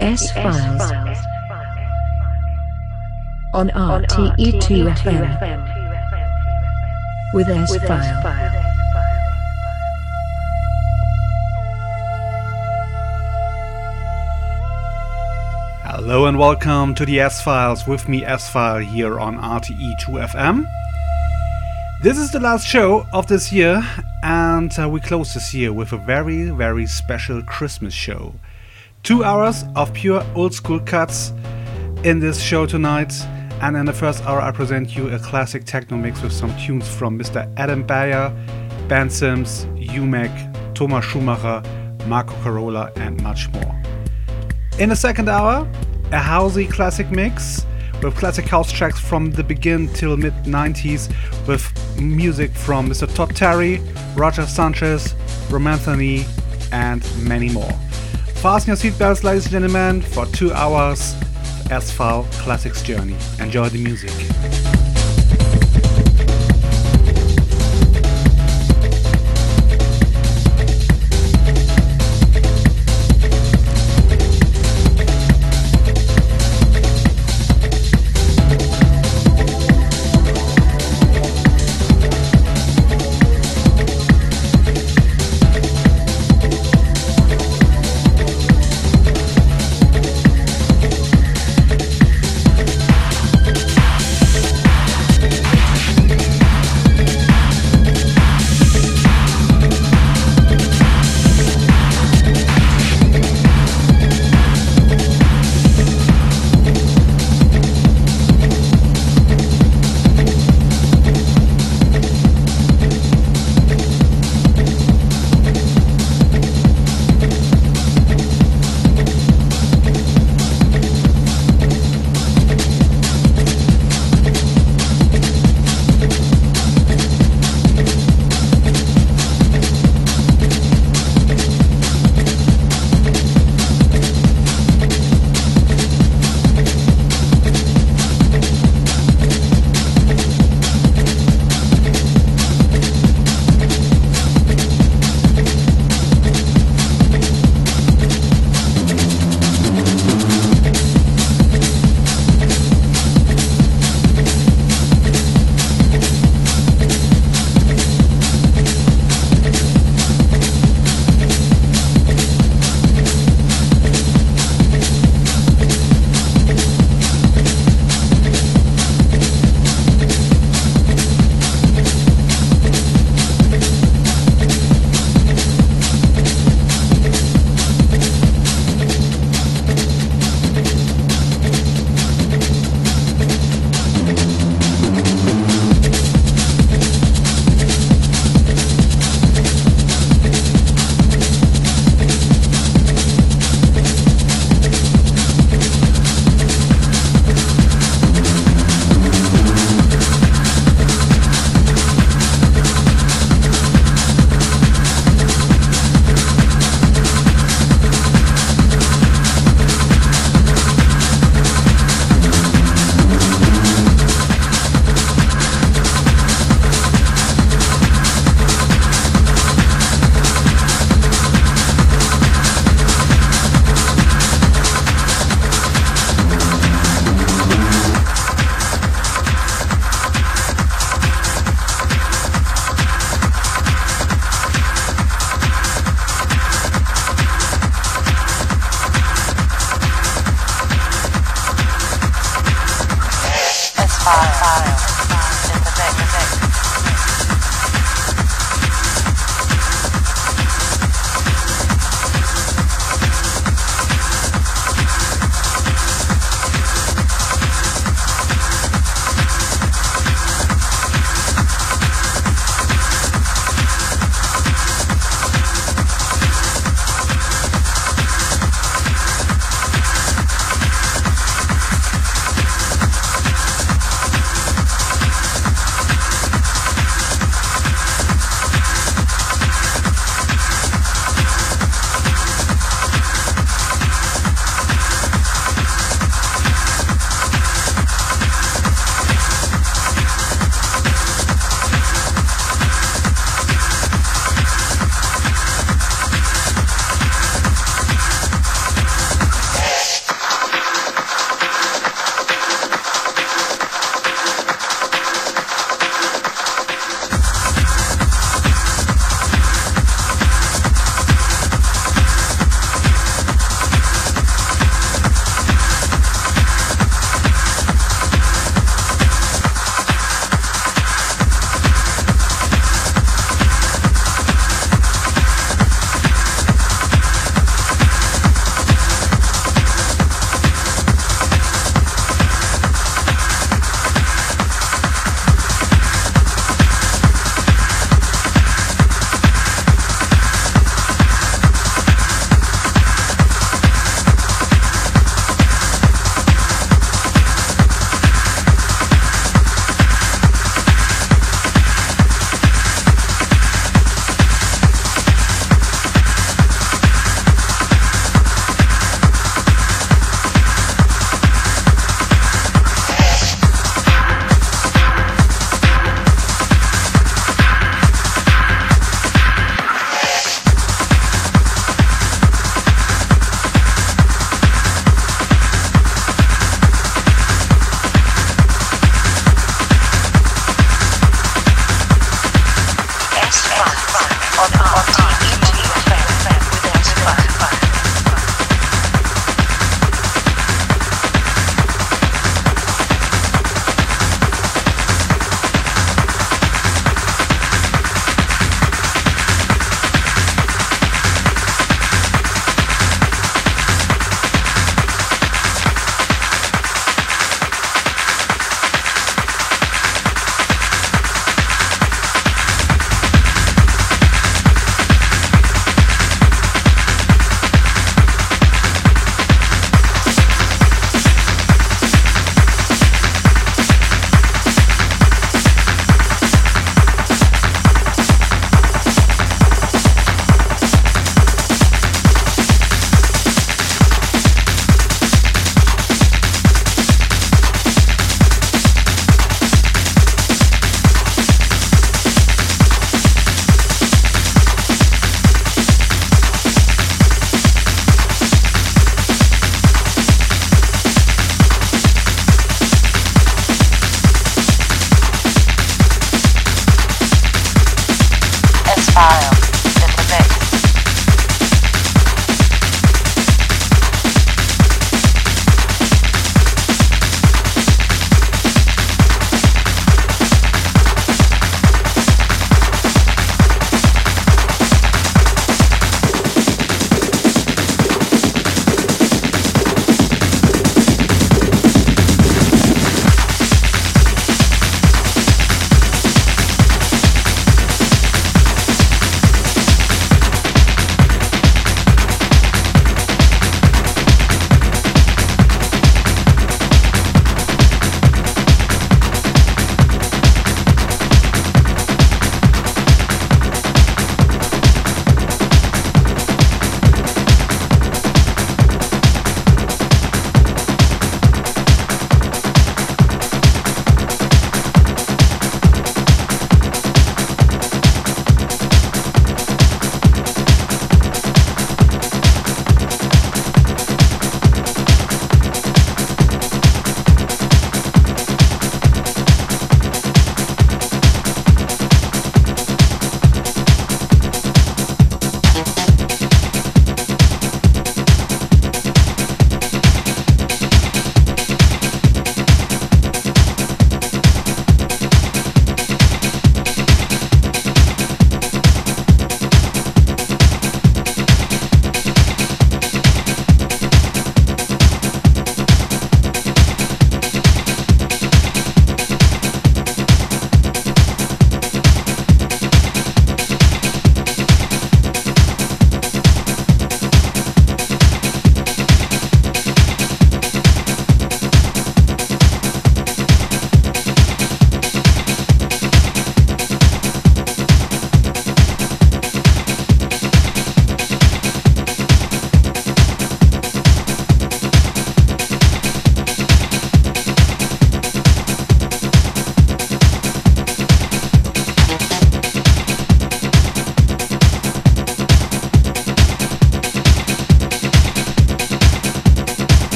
S Files on RTE2 FM with S File. Hello and welcome to the S Files with me, S File, here on RTE2 FM. This is the last show of this year, and uh, we close this year with a very, very special Christmas show. Two hours of pure old school cuts in this show tonight, and in the first hour, I present you a classic techno mix with some tunes from Mr. Adam Beyer, Ben Sims, Umek, Thomas Schumacher, Marco Carola, and much more. In the second hour, a housey classic mix with classic house tracks from the begin till mid 90s with music from Mr. Todd Terry, Roger Sanchez, Romanthony, and many more. Fasten your seatbelts, ladies and gentlemen, for two hours S-File Classics Journey. Enjoy the music.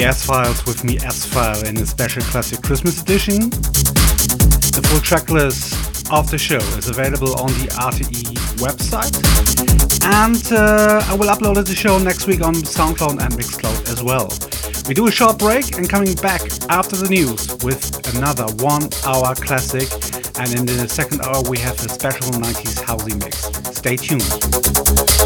The S Files with me, S File, in a special classic Christmas edition. The full tracklist of the show is available on the RTE website. And uh, I will upload the show next week on SoundCloud and Mixcloud as well. We do a short break and coming back after the news with another one hour classic. And in the second hour, we have a special 90s housey mix. Stay tuned.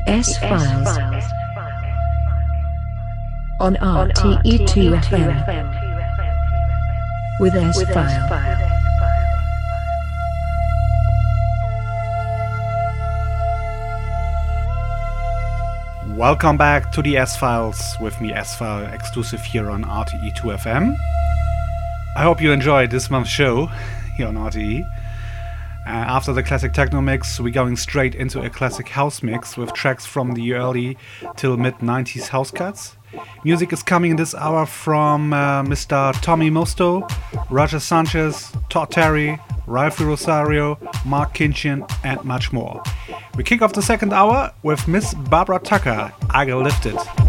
The S Files on RTE2 FM with S File. Welcome back to the S Files with me, S File, exclusive here on RTE2 FM. I hope you enjoyed this month's show here on RTE. Uh, after the classic techno mix, we're going straight into a classic house mix with tracks from the early till mid 90s house cuts. Music is coming in this hour from uh, Mr. Tommy Musto, Roger Sanchez, Todd Terry, Ralphi Rosario, Marc Kinchen, and much more. We kick off the second hour with Miss Barbara Tucker, I Get Lifted.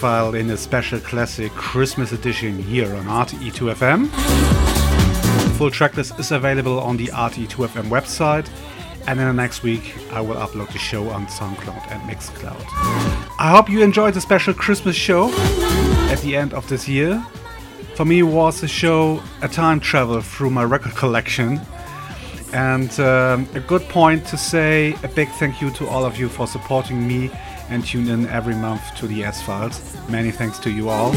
File, in a special classic Christmas edition here on RTE2FM. The full tracklist is available on the RTE2FM website, and in the next week, I will upload the show on SoundCloud and Mixcloud. I hope you enjoyed the special Christmas show at the end of this year. For me, it was a show, a time travel through my record collection and um, a good point to say a big thank you to all of you for supporting me and tune in every month to the Files. Many thanks to you all.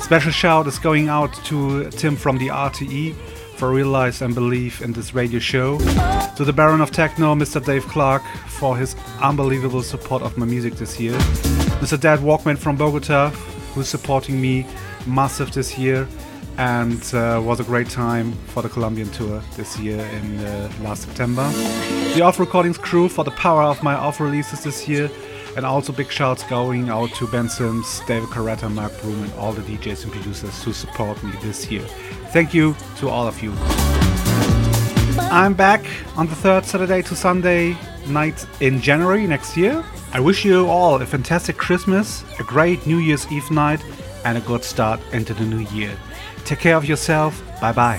Special shout is going out to Tim from the RTE for Realize and Believe in this radio show. To the Baron of Techno, Mr. Dave Clarke, for his unbelievable support of my music this year. Mr. Dad Walkman from Bogota, who's supporting me massive this year and uh, was a great time for the Colombian tour this year in uh, last September. The Off Recordings crew for the power of my off releases this year, and also big shouts going out to Ben Sims, David Carretta, Mark Broom, and all the DJs and producers who support me this year. Thank you to all of you. I'm back on the third Saturday to Sunday night in January next year. I wish you all a fantastic Christmas, a great New Year's Eve night, and a good start into the new year. Take care of yourself. Bye bye.